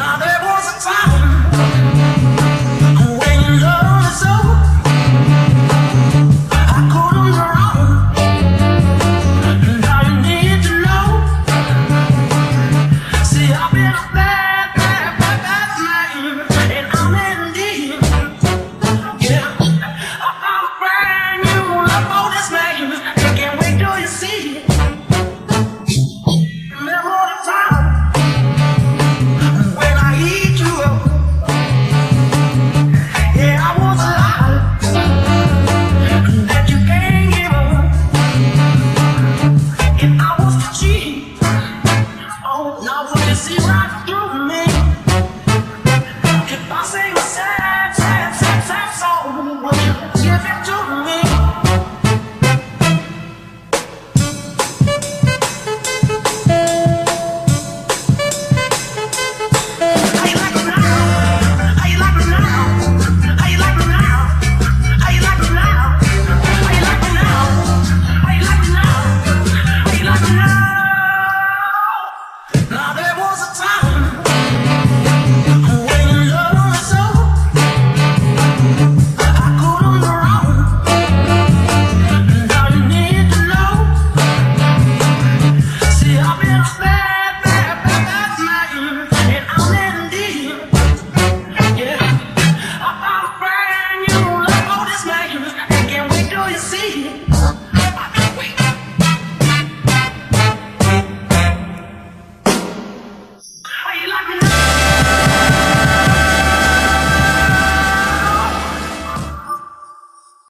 Now there you see right through me? Sing